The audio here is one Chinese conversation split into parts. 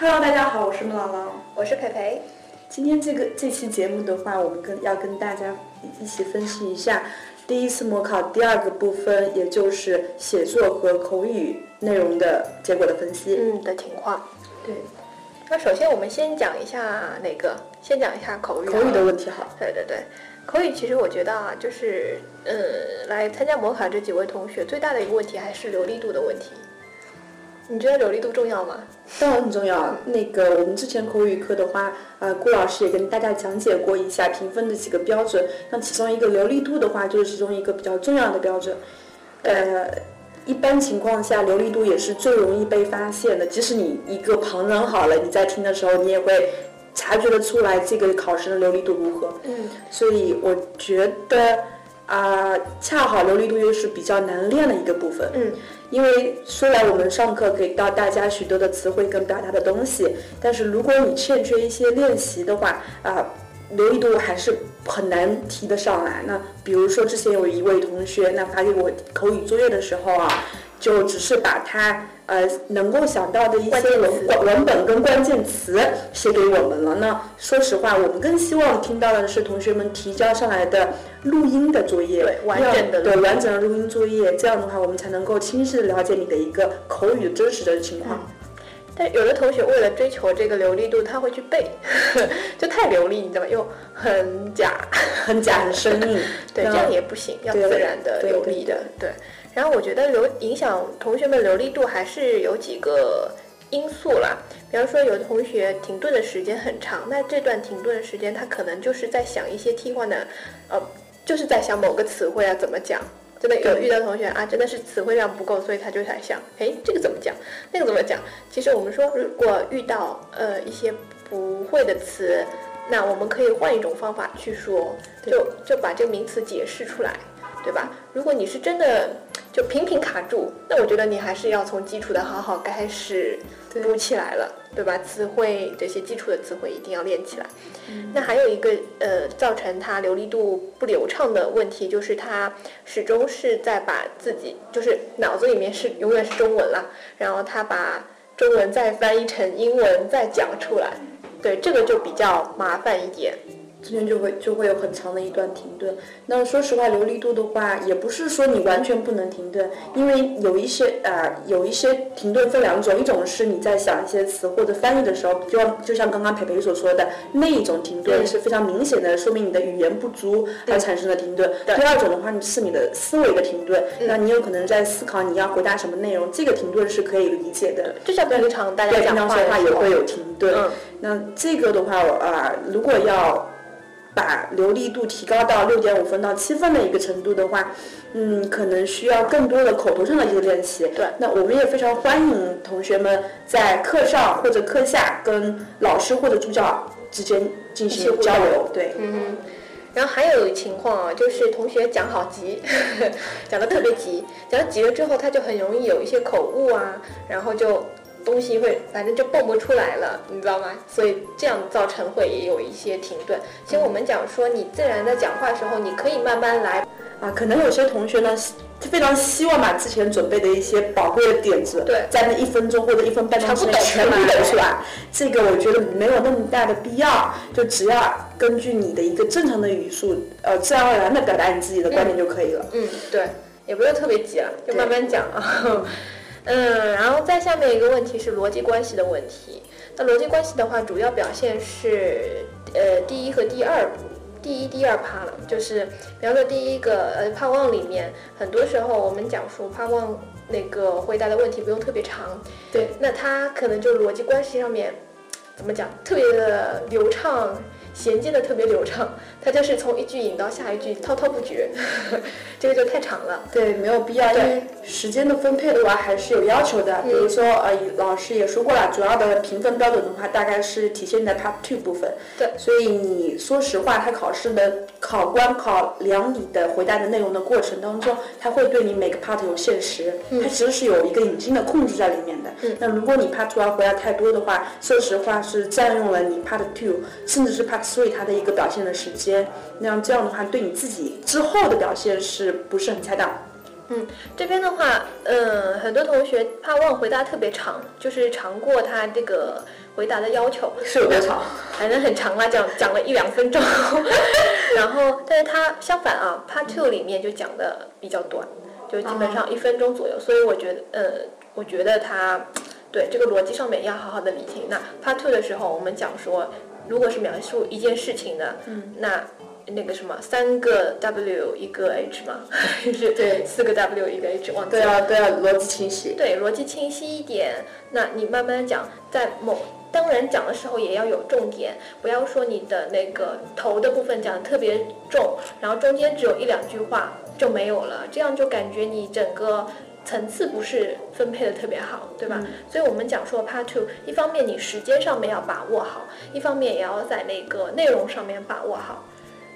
Hello，大家好，我是孟姥姥，我是培培。今天这个这期节目的话，我们跟要跟大家一起分析一下第一次模考第二个部分，也就是写作和口语内容的结果的分析。嗯的情况。对，那首先我们先讲一下哪个？先讲一下口语。口语的问题好。对对对，口语其实我觉得啊，就是呃，来参加模考这几位同学最大的一个问题还是流利度的问题。你觉得流利度重要吗？当然很重要。那个我们之前口语课的话，呃，顾老师也跟大家讲解过一下评分的几个标准。那其中一个流利度的话，就是其中一个比较重要的标准。呃，一般情况下，流利度也是最容易被发现的。即使你一个旁人好了，你在听的时候，你也会察觉得出来这个考生的流利度如何。嗯。所以我觉得啊、恰好流利度又是比较难练的一个部分。嗯。因为虽然我们上课给到大家许多的词汇跟表达的东西，但是如果你欠缺一些练习的话，啊、流利度还是很难提得上来。那比如说之前有一位同学，那发给我口语作业的时候啊，就只是把它呃能够想到的一些文文文本跟关键词写给我们了。那说实话，我们更希望听到的是同学们提交上来的录音的作业，对完整的对完整的录音作业，这样的话我们才能够清晰的了解你的一个口语的真实的情况。但有的同学为了追求这个流利度，他会去背，就太流利，你知道吗？又很假，很假很生硬，对，这样也不行，要自然的、流利的，对。然后我觉得流影响同学们流利度还是有几个因素啦，比方说有的同学停顿的时间很长，那这段停顿的时间他可能就是在想一些替换的，呃，就是在想某个词汇啊怎么讲。真的有遇到同学啊，真的是词汇量不够，所以他就在想，哎，这个怎么讲，那个怎么讲？其实我们说，如果遇到呃一些不会的词，那我们可以换一种方法去说，就就把这个名词解释出来，对吧？如果你是真的就频频卡住，那我觉得你还是要从基础的好好开始对补起来了，对吧？词汇这些基础的词汇一定要练起来。那还有一个呃，造成他流利度不流畅的问题，就是他始终是在把自己就是脑子里面是永远是中文啦，然后他把中文再翻译成英文再讲出来，对这个就比较麻烦一点。中间就会就会有很长的一段停顿。那说实话，流利度的话，也不是说你完全不能停顿，因为有一些呃有一些停顿分两种，一种是你在想一些词或者翻译的时候，就像就像刚刚培培所说的那一种停顿是非常明显的，说明你的语言不足而产生的停顿。第二种的话，是你的思维的停顿，那你有可能在思考你要回答什么内容，这个停顿是可以理解的。就像平常大家讲话的话也会有停顿。嗯那这个的话，啊、如果要把流利度提高到六点五分到七分的一个程度的话，嗯，可能需要更多的口头上的一个练习。对，那我们也非常欢迎同学们在课上或者课下跟老师或者助教之间进行交流。对，嗯，然后还有情况啊，就是同学讲好急，讲的特别急，讲急了之后，他就很容易有一些口误啊，然后就东西会反正就蹦不出来了，你知道吗？所以这样造成会也有一些停顿。其实我们讲说，你自然的讲话的时候，你可以慢慢来，啊，可能有些同学呢，希非常希望把之前准备的一些宝贵的点子，对在那一分钟或者一分半钟之内全部全部抖出来。这个我觉得没有那么大的必要，就只要根据你的一个正常的语速，呃，自然而然的表达你自己的观点就可以了。嗯，对，也不用特别急了，就慢慢讲啊。嗯，然后再下面一个问题是逻辑关系的问题。那逻辑关系的话，主要表现是呃第一和第二，第一、第二趴了。就是比方说第一个呃帕旺里面，很多时候我们讲说帕旺那个回答的问题不用特别长，对，那他可能就逻辑关系上面怎么讲，特别的流畅。衔接的特别流畅，他就是从一句引到下一句，滔滔不绝，这个就太长了。对，没有必要，因对为时间的分配的话还是有要求的。比如说，呃，老师也说过了，主要的评分标准的话，大概是体现在 Part Two 部分。对所以你说实话，他考试的 考官考量你的回答的内容的过程当中，他会对你每个 part 有限时，它其实是有一个隐性的控制在里面的。嗯那如果你 Part Two 要回答太多的话，说实话是占用了你 Part Two 甚至是 Part Three 它的一个表现的时间，那样这样的话对你自己之后的表现是不是很恰当？嗯，这边的话，嗯，很多同学怕忘回答特别长，就是长过他这个回回答的要求。是有多长？反正很长了，讲讲了一两分钟。然后，但是它相反啊，Part Two 里面就讲的比较短，就基本上一分钟左右。所以我觉得，呃，我觉得它对这个逻辑上面要好好的理清。那 Part Two 的时候，我们讲说，如果是描述一件事情的，嗯，那那个什么，三个 W 一个 H 嘛，就是对四个 W 一个 H，忘记对了。啊对啊，逻辑清晰。对，逻辑清晰一点。那你慢慢讲，在某当然讲的时候也要有重点，不要说你的那个头的部分讲的特别重，然后中间只有一两句话就没有了，这样就感觉你整个。层次不是分配的特别好，对吧？所以我们讲说 Part Two，一方面你时间上面要把握好，一方面也要在那个内容上面把握好。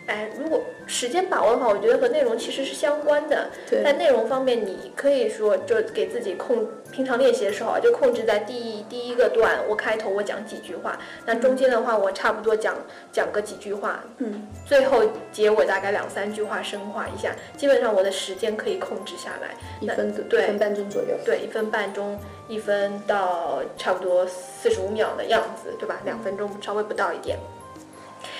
哎，如果时间把握的话，我觉得和内容其实是相关的。对在内容方面，你可以说就给自己控，平常练习的时候啊，就控制在第一第一个段，我开头我讲几句话，那中间的话我差不多讲讲个几句话，嗯，最后结尾大概两三句话深化一下，基本上我的时间可以控制下来。一分多对一分半钟左右。对，一分半钟，一分到差不多四十五秒的样子，对吧？两分钟稍微不到一点。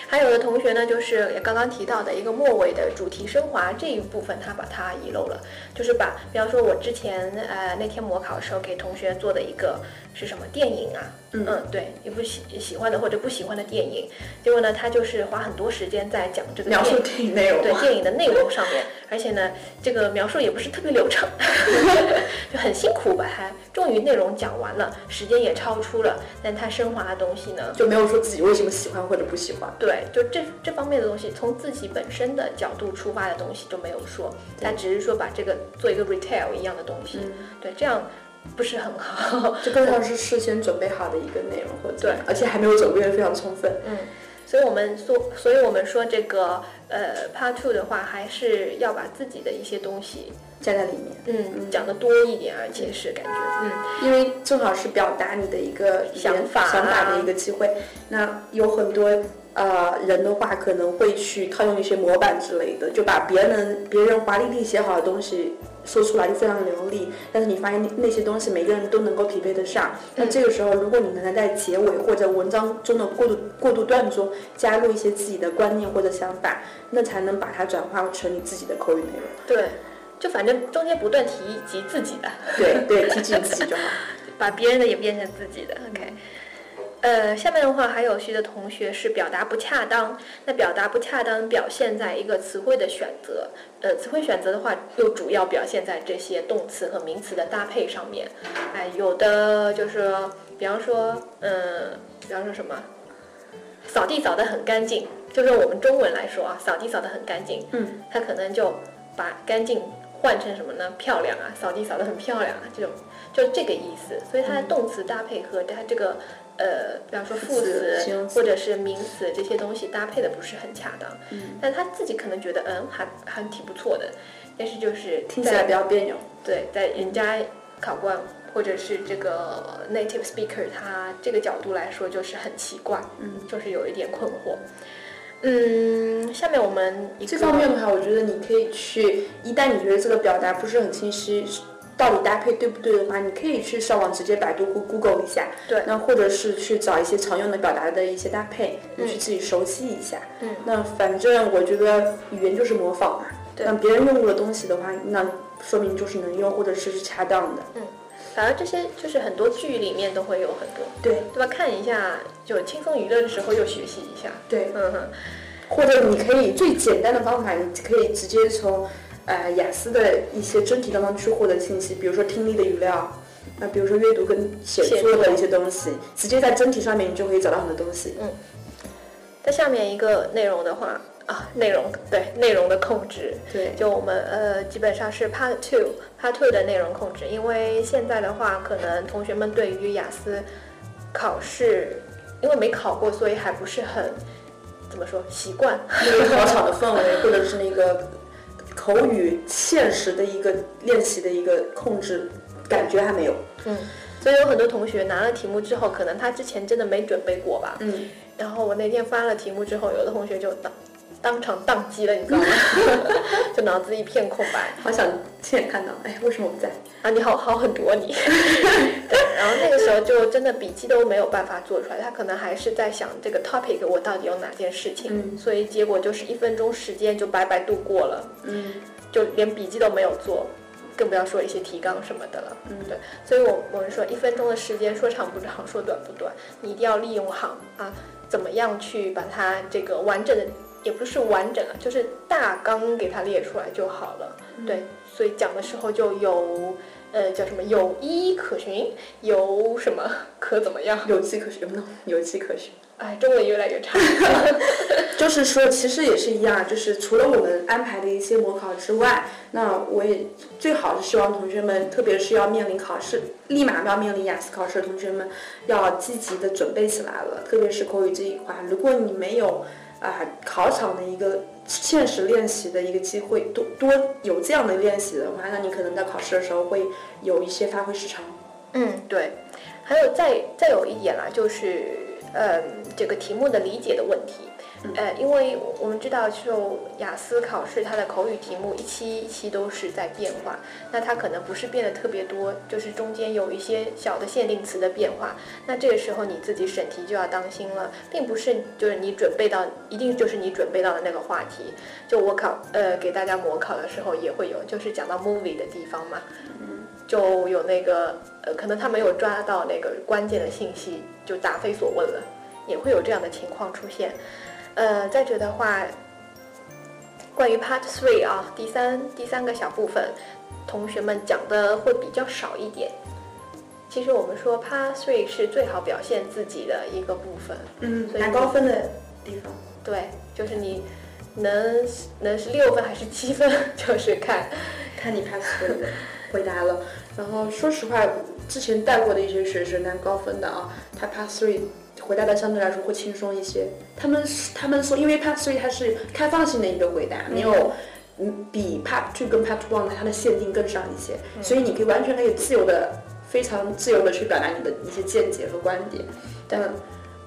还有的同学呢，就是刚刚提到的一个末尾的主题升华这一部分，他把它遗漏了，就是把，比方说我之前呃那天模考的时候给同学做的一个是什么电影啊？嗯。嗯对，一部喜喜欢的或者不喜欢的电影，结果呢，他就是花很多时间在讲这个描述电电影内容。对电影的内容上面，而且呢，这个描述也不是特别流畅，就很辛苦把它终于内容讲完了，时间也超出了，但他升华的东西呢，就没有说自己为什么喜欢或者不喜欢。对，就这这方面的东西，从自己本身的角度出发的东西就没有说，他只是说把这个做一个 retail 一样的东西，嗯。对，这样不是很好，就更像是事先准备好的一个内容，或者对，而且还没有准备的非常充分。嗯，所以我们说，所以我们说这个呃 part two 的话，还是要把自己的一些东西，加在里面，嗯，讲的多一点，而且是感觉，嗯。因为正好是表达你的一个想法啊想法的一个机会。那有很多呃人的话，可能会去套用一些模板之类的，就把别人别人华丽丽写好的东西。说出来就非常流利，但是你发现那那些东西每个人都能够匹配得上。那这个时候，如果你能在结尾或者文章中的过渡过渡段中加入一些自己的观念或者想法，那才能把它转化成你自己的口语内容。对，就反正中间不断提及自己的，对对，提及你自己就好。把别人的也变成自己的。OK，呃，下面的话还有些的同学是表达不恰当，那表达不恰当表现在一个词汇的选择，呃，词汇选择的话又主要表现在这些动词和名词的搭配上面。哎，有的就是说，比方说，嗯，比方说什么，扫地扫得很干净，就是我们中文来说啊，扫地扫得很干净，嗯，他可能就把干净换成什么呢？漂亮啊，扫地扫得很漂亮啊，这种就这个意思。所以它的动词搭配和它这个呃，比方说副副词或者是名词这些东西搭配的不是很恰当。嗯，但他自己可能觉得嗯还还挺不错的，但是就是听起来比较别扭。对，在人家考官或者是这个 native speaker 他这个角度来说，就是很奇怪，嗯，就是有一点困惑。嗯，下面我们一方面的话，我觉得你可以去，一旦你觉得这个表达不是很清晰，到底搭配对不对的话，你可以去上网直接百度或 Google 一下。对那或者是去找一些常用的表达的一些搭配，你去自己熟悉一下。嗯，那反正我觉得语言就是模仿嘛。对那别人用过的东西的话，那说明就是能用，或者是是恰当的。嗯反而这些就是很多剧里面都会有很多，对对吧？看一下就轻松娱乐的时候又学习一下。对，嗯哼，或者你可以最简单的方法，你可以直接从呃雅思的一些真题当中去获得信息，比如说听力的语料，那比如说阅读跟写作的一些东西，直接在真题上面你就可以找到很多东西。嗯在下面一个内容的话啊，内容对内容的控制，对，就我们呃基本上是 Part Two Part Two 的内容控制，因为现在的话，可能同学们对于雅思考试，因为没考过，所以还不是很怎么说习惯。那个考场的氛围，或者是那个口语现实的一个练习的一个控制，感觉还没有。嗯，所以有很多同学拿了题目之后，可能他之前真的没准备过吧。嗯，然后我那天发了题目之后，有的同学就当当场宕机了，你知道吗？就脑子一片空白。好想亲眼看到，哎，为什么不在？啊，你好好很多你。对，然后那个时候就真的笔记都没有办法做出来，他可能还是在想这个 topic 我到底有哪件事情，嗯所以结果就是一分钟时间就白白度过了，嗯就连笔记都没有做，更不要说一些提纲什么的了。嗯对，所以我我们说一分钟的时间说长不长，说短不短，你一定要利用好啊，怎么样去把它这个完整的，也不是完整啊，就是大纲给它列出来就好了。对，所以讲的时候就有呃叫什么有依可循，有什么可怎么样？有迹可循，有迹可循。哎，中文越来越差。就是说，其实也是一样，就是除了我们安排的一些模考之外，那我也最好是希望同学们，特别是要面临考试，立马要面临雅思考试的同学们，要积极的准备起来了。特别是口语这一块，如果你没有啊、考场的一个现实练习的一个机会，多多有这样的练习的话，那你可能在考试的时候会有一些发挥失常。嗯，对。还有再再有一点啦，就是嗯这个题目的理解的问题。呃，因为我们知道，就雅思考试，它的口语题目一期一期都是在变化，那它可能不是变得特别多，就是中间有一些小的限定词的变化。那这个时候你自己审题就要当心了，并不是就是你准备到一定就是你准备到的那个话题。就我考呃给大家模考的时候也会有，就是讲到 movie 的地方嘛，就有那个呃可能他没有抓到那个关键的信息，就答非所问了，也会有这样的情况出现。呃，再者的话，关于 Part Three 啊，第三第三个小部分，同学们讲的会比较少一点。其实我们说 Part Three 是最好表现自己的一个部分，嗯拿高分的地方。对，就是你能能是六分还是七分，就是看看你 pass 分的回答了。然后说实话，之前带过的一些学生拿高分的啊，他 Part three 回答的相对来说会轻松一些。他们他们说，因为 Part three 它是开放性的一个回答，没有。嗯，比 Part Two 跟 Part One 它的限定更上一些，所以你可以完全可以自由的、非常自由的去表达你的一些见解和观点。但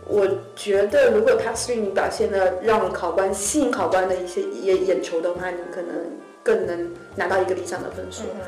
我觉得，如果 Part Three 你表现的让考官吸引考官的一些眼眼球的话，你可能更能拿到一个理想的分数。嗯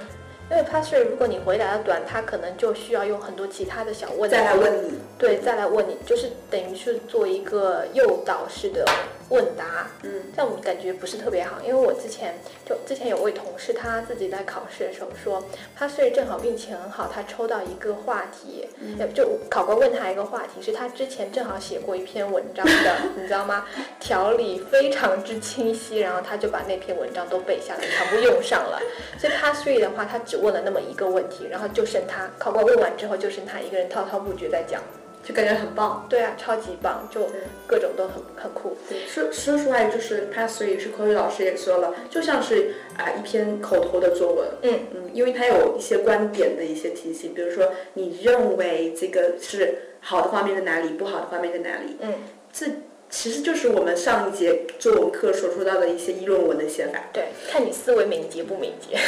因为 Three 如果你回答的短，他可能就需要用很多其他的小问题再来问你，对，再来问你，就是等于是做一个诱导式的问答，嗯，这样我感觉不是特别好。因为我之前就之前有位同事，他自己在考试的时候说，他睡正好运气很好，他抽到一个话题，呃就考官问他一个话题，是他之前正好写过一篇文章的，你知道吗？条理非常之清晰，然后他就把那篇文章都背下来，全部用上了。所以 Pass Three 的话，他只问了那么一个问题，然后就剩他，考官问完之后就剩他一个人滔滔不绝在讲。就感觉很棒。对啊，超级棒，就各种都很很酷。说说出来，就是 Pass Three 是口语老师也说了，就像是啊、一篇口头的作文。嗯嗯，因为他有一些观点的一些提醒，比如说你认为这个是好的方面在哪里，不好的方面在哪里。嗯，这其实就是我们上一节作文课所说到的一些议论文的写法。对，看你思维敏捷不敏捷。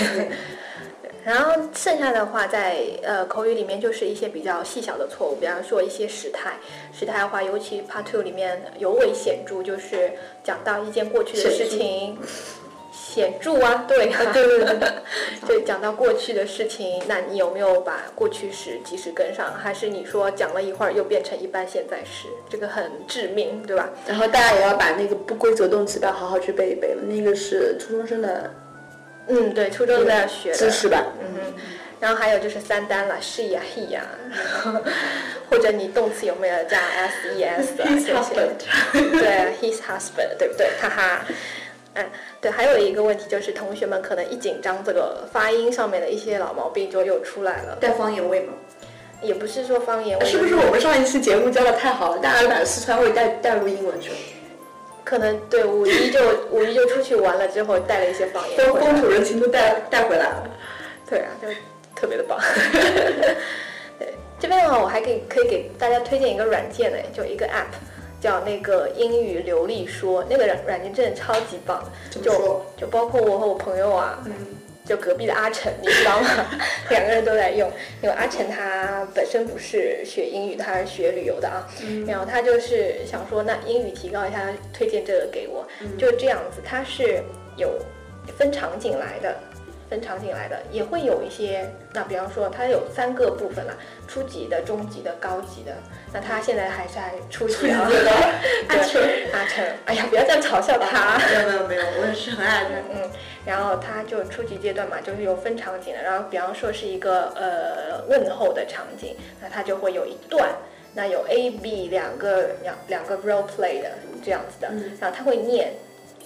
然后剩下的话在，呃口语里面就是一些比较细小的错误，比方说一些时态。时态的话，尤其 Part Two 里面尤为显著，就是讲到一件过去的事情，显著啊，对啊，对对对对，就讲到过去的事情，那你有没有把过去时及时跟上？还是你说讲了一会儿又变成一般现在时？这个很致命，对吧？然后大家也要把那个不规则动词要好好去背一背了，那个是初中生的嗯，对，初中都在学的知识吧。嗯哼，然后还有就是三单了，she 呀、he 呀、或者你动词有没有加 s e s 啊 His 这些？husband 对啊，his husband，对不对？哈哈。嗯，对，还有一个问题就是同学们可能一紧张，这个发音上面的一些老毛病就又出来了。带方言味吗？也不是说方言，是不是我们上一期节目教的太好了，大家把四川味带带入英文去了？可能对五一就 五一就出去玩了之后带了一些方言风回来风土人情都带带回来了。对啊，就特别的棒。对，这边的话我还可以可以给大家推荐一个软件呢，就一个 app，叫那个英语流利说，那个软软件真的超级棒，就？就包括我和我朋友啊，嗯，就隔壁的阿晨，你知道吗？两个人都在用，因为阿晨他本身不是学英语，他是学旅游的啊。然后他就是想说，那英语提高一下，推荐这个给我，就这样子。他是有分场景来的。分场景来的也会有一些，那比方说它有三个部分啦，初级的、中级的、高级的。那他现在还在初级啊，阿成，阿成，哎呀，不要这样嘲笑他。没有没有没有，我也是很爱他。嗯，然后他就初级阶段嘛，就是有分场景的。然后比方说是一个呃问候的场景，那他就会有一段，那有 A、B 两个两两个 role play 的这样子的，然后他会念，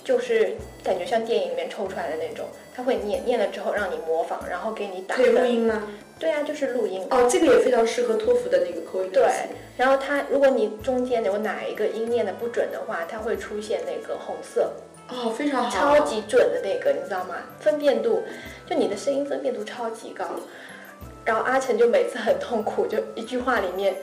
就是感觉像电影里面抽出来的那种。他会念念了之后让你模仿，然后给你打。可以录音吗？对啊，就是录音。哦，这个也非常适合托福的那个口音。对，然后他如果你中间有哪一个音念的不准的话，它会出现那个红色。哦，非常好。超级准的那个，你知道吗？分辨度，就你的声音分辨度超级高。然后阿成就每次很痛苦，就一句话里面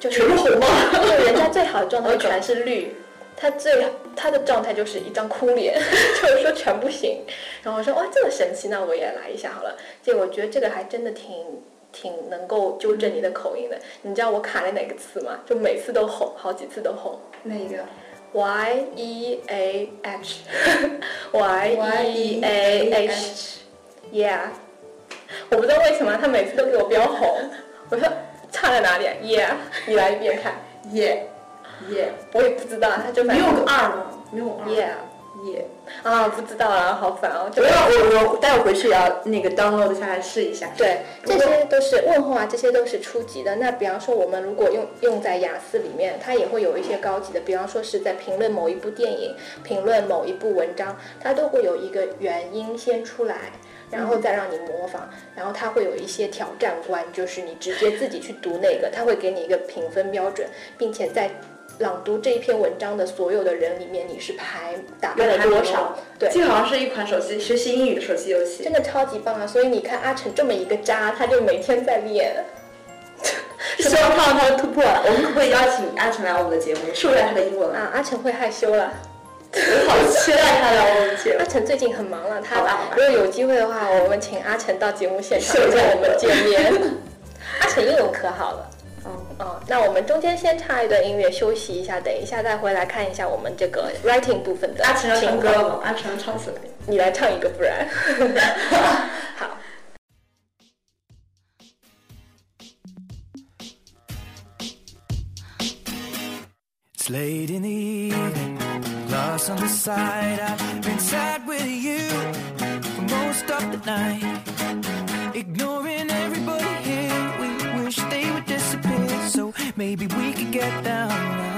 就全是红吗？对，人家最好的状态全是绿。他最他的状态就是一张哭脸，就是说全不行。然后我说哇这么神奇，那我也来一下好了。结果我觉得这个还真的挺挺能够纠正你的口音的。你知道我卡在哪个词吗？就每次都红，好几次都红。哪一个？Y E A H Y E A H Yeah，我不知道为什么他每次都给我标红。我说差在哪里啊？Yeah，你来一遍看。Yeah。耶，我也不知道，他就没有个二吗？没有二。耶耶啊，不知道啊，好烦哦。不要，我我待会回去要那个 download 下来试一下。对，这些都是问候啊，这些都是初级的。那比方说，我们如果用用在雅思里面，它也会有一些高级的。比方说是在评论某一部电影、评论某一部文章，它都会有一个原因先出来，然后再让你模仿。然后它会有一些挑战关，就是你直接自己去读那个，它会给你一个评分标准，并且在。朗读这一篇文章的所有的人里面，你是排打败了多少？对，这好像是一款手机学习英语的手机游戏，真的超级棒啊！所以你看阿成这么一个渣，他就每天在练，希望看到他的突破了。我们可不可以邀请阿成来我们的节目，说一下他的英文啊？阿成会害羞了，我好期待他来我们节目。阿成最近很忙了，他如果有机会的话，我们请阿成到节目现场跟我们见面。阿成英文可好了。哦，那我们中间先插一段音乐休息一下，等一下再回来看一下我们这个 writing 部分的阿成要唱歌了，阿成唱什么？你来唱一个，不然。好。Maybe we could get down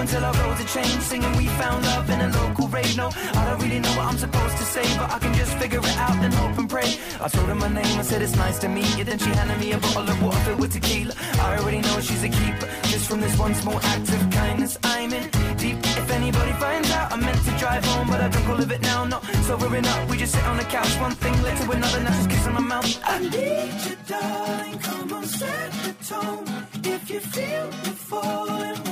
until our roads are changed Singing we found love in a local rave. No, I don't really know what I'm supposed to say But I can just figure it out and hope and pray. I told her my name, I said it's nice to meet you. Then she handed me a bottle of water filled with tequila. I already know she's a keeper Just from this one small act of kindness. I'm in deep. If anybody finds out I meant to drive home But I drunk all of it now, not sobering up. We just sit on the couch, one thing led to another Now just kissing my mouth. I need you darling, come on set the tone. If you feel the falling,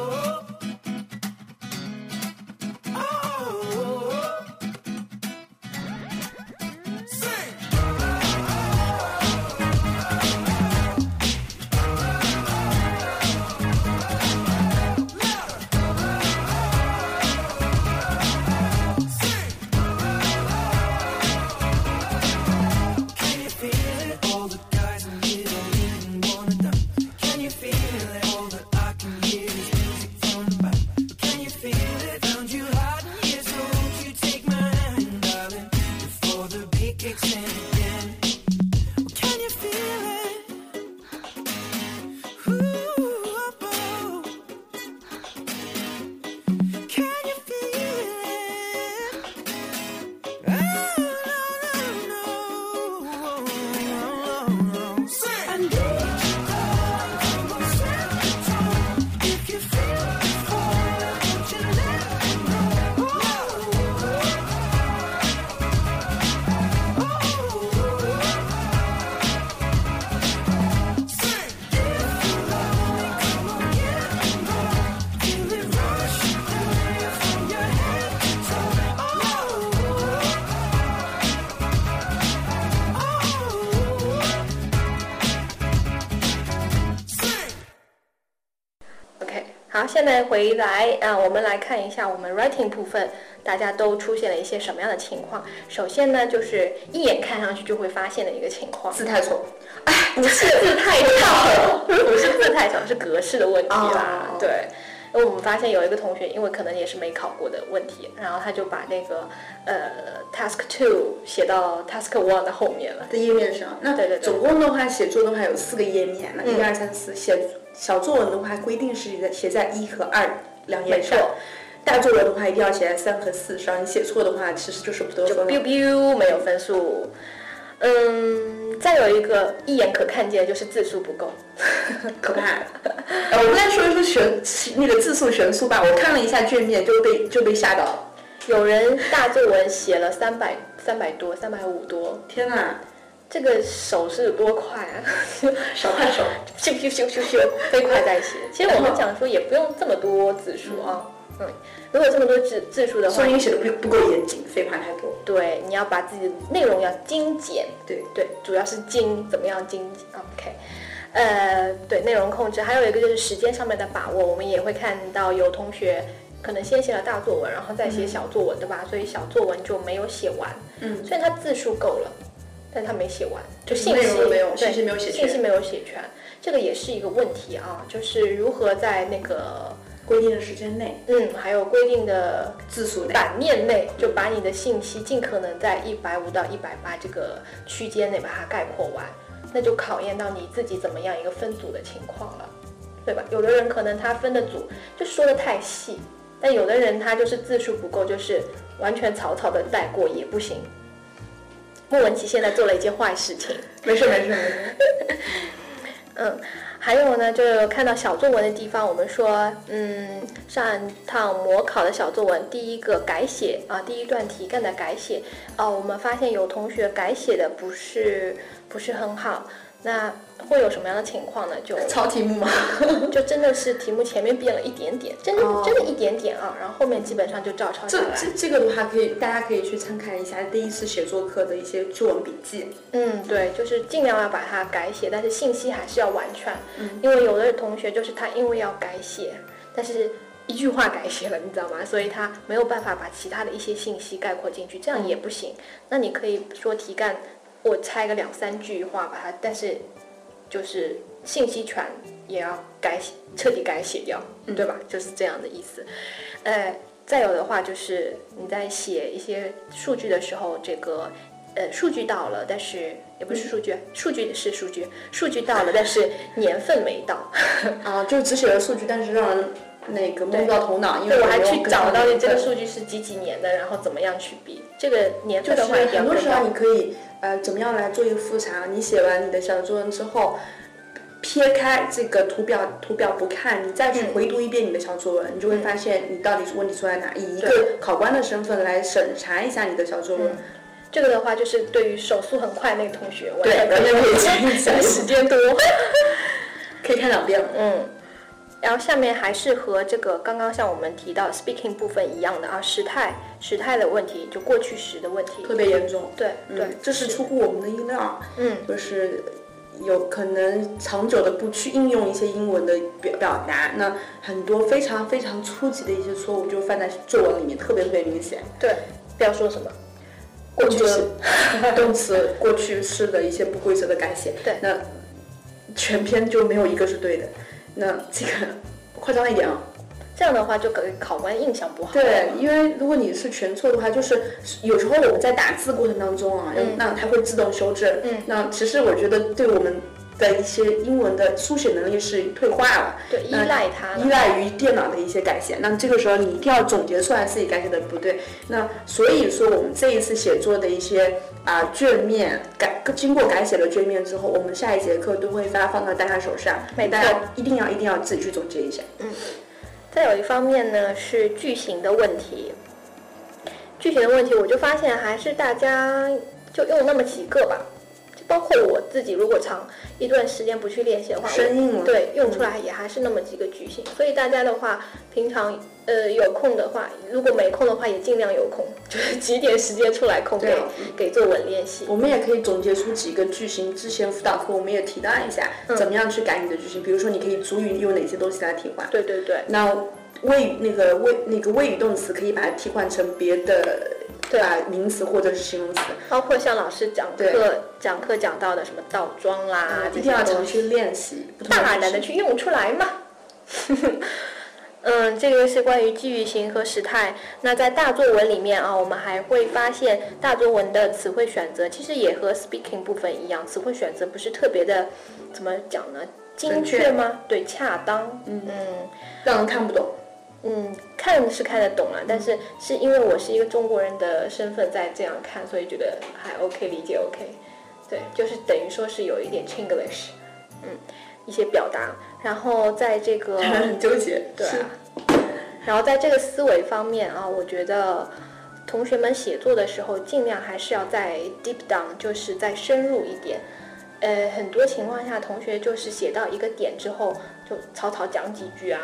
好，现在回来啊，我们来看一下我们 writing 部分，大家都出现了一些什么样的情况。首先呢，就是一眼看上去就会发现的一个情况，字太丑。哎，不是字太丑，不是字太丑，是格式的问题啦。哦对，因为我们发现有一个同学，因为可能也是没考过的问题，然后他就把那个呃 task two 写到 task one 的后面了。在页面上，那对对对总共的话，写作的话有四个页面，那嗯一二三四，写小作文的话规定是在写在一和二两页上大作文的话一定要写在三和四上，你写错的话其实就是不得就分 biu。biu 没有分数。嗯，再有一个一眼可看见就是字数不够。可怕。呃，我们来说一说悬那个字数悬殊吧，我看了一下卷面就被就被吓到了。有人大作文写了三百三百多，三百五多，天哪，这个手是有多快啊？小快手。咻咻咻咻咻，飞快在写。其实我们讲说也不用这么多字数啊，嗯，如果这么多字字数的话说，明写的不不够严谨，飞快太多。对，你要把自己的内容要精简，对对，主要是精，怎么样精？OK，呃，对，内容控制，还有一个就是时间上面的把握，我们也会看到有同学可能先写了大作文，然后再写小作文，对吧？所以小作文就没有写完，嗯，虽然他字数够了，但他没写完，就信息没有对信息没有写全信息没有写全，这个也是一个问题啊，就是如何在那个规定的时间内，嗯，还有规定的字数内。版面内，就把你的信息尽可能在一百五到一百八这个区间内把它概括完，那就考验到你自己怎么样一个分组的情况了，对吧？有的人可能他分的组就说的太细，但有的人他就是字数不够，就是完全草草的带过也不行。莫文琪现在做了一件坏事情，没事没事没事。嗯，还有呢，就是看到小作文的地方，我们说，嗯，上一趟模考的小作文，第一个改写啊，第一段题干的改写，哦，我们发现有同学改写的不是不是很好，那会有什么样的情况呢？就抄题目吗？就真的是题目前面变了一点点，真的、哦真的一点点啊，然后后面基本上就照抄下这来。这这个的话，可以大家可以去参看一下第一次写作课的一些作文笔记。嗯，对，就是尽量要把它改写，但是信息还是要完全。嗯，因为有的同学就是他因为要改写，但是一句话改写了，你知道吗？所以他没有办法把其他的一些信息概括进去，这样也不行。那你可以说题干，我拆个两三句话把它，但是就是信息权也要改写，彻底改写掉，对吧？就是这样的意思。呃，再有的话就是你在写一些数据的时候，这个。呃，数据到了，但是也不是数据，数据是数据，数据到了，但是年份没到。啊，就只写了数据，但是让人那个摸不到头脑，因为，我还去找到底这个数据是几几年的，然后怎么样去比这个年份的话，很多时候你可以呃怎么样来做一个复查？你写完你的小作文之后，撇开这个图表图表不看，你再去嗯回读一遍你的小作文，你就会发现你到底是问题出在哪，以一个考官的身份来审查一下你的小作文。嗯这个的话，就是对于手速很快那个同学，完对全完全可以记一下时间多。可以看两遍了。嗯，然后下面还是和这个刚刚像我们提到 speaking 部分一样的啊，时态时态的问题，就过去时的问题。特别严重，对对嗯，，这是出乎我们的意料，嗯。就是有可能长久的不去应用一些英文的表表达，那很多非常非常初级的一些错误就犯在作文里面，特别特别明显。对，不要说什么。过去式，动词过去式的一些不规则的改写，对。那全篇就没有一个是对的，那这个 夸张一点啊。这样的话就给考官印象不好。对，因为如果你是全错的话，就是有时候我们在打字过程当中啊，嗯那它会自动修正。嗯那其实我觉得对我们的一些英文的书写能力是退化了，对，依赖它依赖于电脑的一些改写。那这个时候你一定要总结出来自己改写的不对。那所以说我们这一次写作的一些啊、卷面改经过改写的卷面之后，我们下一节课都会发放到大家手上，没错大家一定要一定要自己去总结一下。嗯再有一方面呢是句型的问题，句型的问题，我就发现还是大家就用那么几个吧，就包括我自己，如果长一段时间不去练习的话，生硬了。对，用出来也还是那么几个句型。所以大家的话，平常呃有空的话，如果没空的话，也尽量有空，就是挤点时间出来空给给作文练习。我们也可以总结出几个句型，之前辅导课我们也提到一下，怎么样去改你的句型。比如说，你可以主语用哪些东西来替换？对对对。那谓语那个谓那个谓语动词可以把它替换成别的。对啊，名词或者是形容词，包括像老师讲课讲课讲到的什么倒装啦，一定要常去练习，大胆的去用出来嘛。嗯，这个是关于句语型和时态。那在大作文里面啊，我们还会发现大作文的词汇选择其实也和 speaking 部分一样，词汇选择不是特别的，怎么讲呢？精确吗？对，恰当。嗯嗯，让人看不懂。嗯，看是看得懂了，但是是因为我是一个中国人的身份在这样看，所以觉得还 OK，理解 OK。对，就是等于说是有一点 Chinglish，嗯，一些表达。然后在这个很 纠结，对。然后在这个思维方面啊，我觉得同学们写作的时候尽量还是要再 deep down，就是再深入一点。呃，很多情况下同学就是写到一个点之后就草草讲几句啊。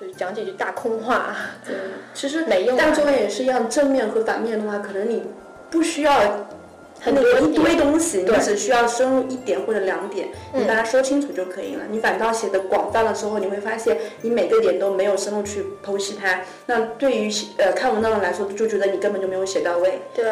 就是讲几句大空话，对，其实没用。但作为也是一样，正面和反面的话，可能你不需要。很多一堆东西，你只需要深入一点或者两点，你把它说清楚就可以了。你反倒写的广泛了之后，你会发现你每个点都没有深入去剖析它。那对于呃看文章的来说，就觉得你根本就没有写到位。对，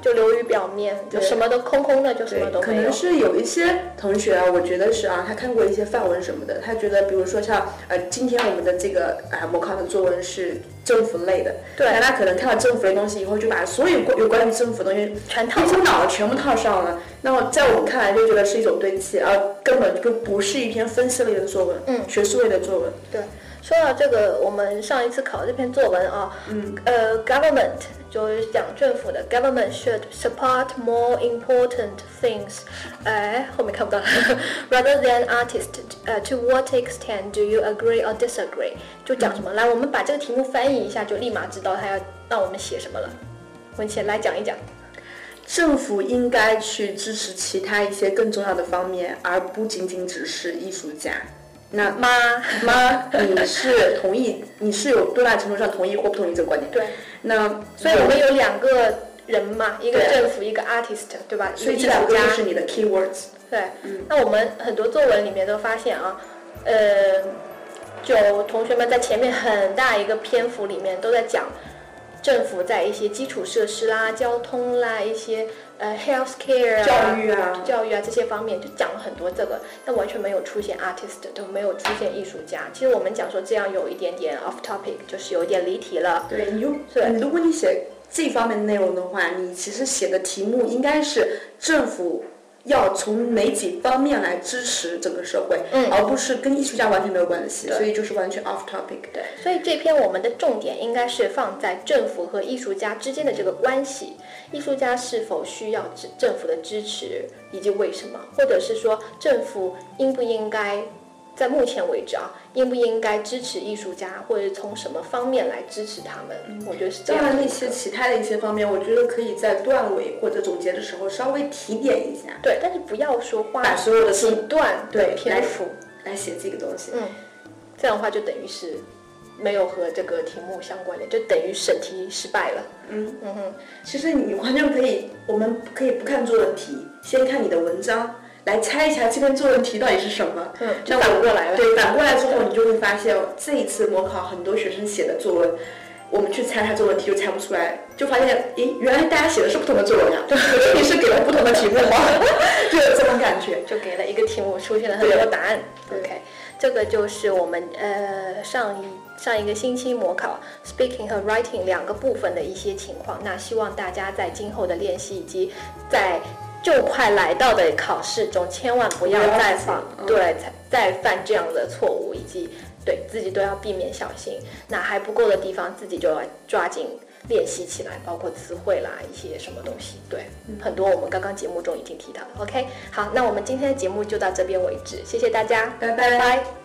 就流于表面，就什么都空空的，就什么都没有。可能是有一些同学啊，我觉得是啊，他看过一些范文什么的，他觉得比如说像呃今天我们的这个啊模考的作文是。政府类的，对，那他可能看到政府的东西以后，就把所有有关于政府的东西全套，一股脑全部套上了。那么在我们看来，就觉得是一种堆砌，而根本就不是一篇分析类的作文，嗯，学术类的作文。对，说到这个，我们上一次考这篇作文啊，嗯，呃，government。就是讲政府的，government should support more important things，哎，后面看不到了，rather than artists，呃，to what extent do you agree or disagree？就讲什么？来，我们把这个题目翻译一下，就立马知道他要让我们写什么了。文倩来讲一讲，政府应该去支持其他一些更重要的方面，而不仅仅只是艺术家。那妈妈，你是同意？你是有多大程度上同意或不同意这个观点？对。那所以我们有两个人嘛，一个政府，一个 artist，对吧？所以这两个就是你的 keywords。对。那我们很多作文里面都发现啊，呃，就同学们在前面很大一个篇幅里面都在讲政府在一些基础设施啦、交通啦一些。呃，health care 啊，教育啊，教育啊这些方面就讲了很多这个，但完全没有出现 artist，都没有出现艺术家。其实我们讲说这样有一点点 off topic，就是有点离题了。对，你用对，如果你写这方面的内容的话，你其实写的题目应该是政府。要从哪几方面来支持整个社会，嗯，而不是跟艺术家完全没有关系，所以就是完全 off topic。对，所以这篇我们的重点应该是放在政府和艺术家之间的这个关系，艺术家是否需要政政府的支持，以及为什么，或者是说政府应不应该。在目前为止啊，应不应该支持艺术家，或者从什么方面来支持他们？我觉得是这样。当然，那些其他的一些方面，我觉得可以在段尾或者总结的时候稍微提点一下。对，但是不要说花把所有的几段对篇幅来写这个东西。嗯，这样的话就等于是没有和这个题目相关的，就等于审题失败了。嗯嗯哼，其实你完全可以，我们可以不看作文题，先看你的文章。来猜一下这篇作文题到底是什么？嗯，就反过来了。对，反过来之后，你就会发现这一次模考很多学生写的作文，我们去猜他作文题就猜不出来，就发现，咦，原来大家写的是不同的作文呀。对，你是给了不同的题目吗？就有这种感觉，就给了一个题目，出现了很多答案。OK，这个就是我们呃上一上一个星期模考 speaking 和 writing 两个部分的一些情况。那希望大家在今后的练习以及在就快来到的考试中，千万不要再犯对再犯这样的错误，以及对自己都要避免小心。那还不够的地方，自己就要抓紧练习起来，包括词汇啦，一些什么东西。对，很多我们刚刚节目中已经提到的。OK，好，那我们今天的节目就到这边为止，谢谢大家，拜拜。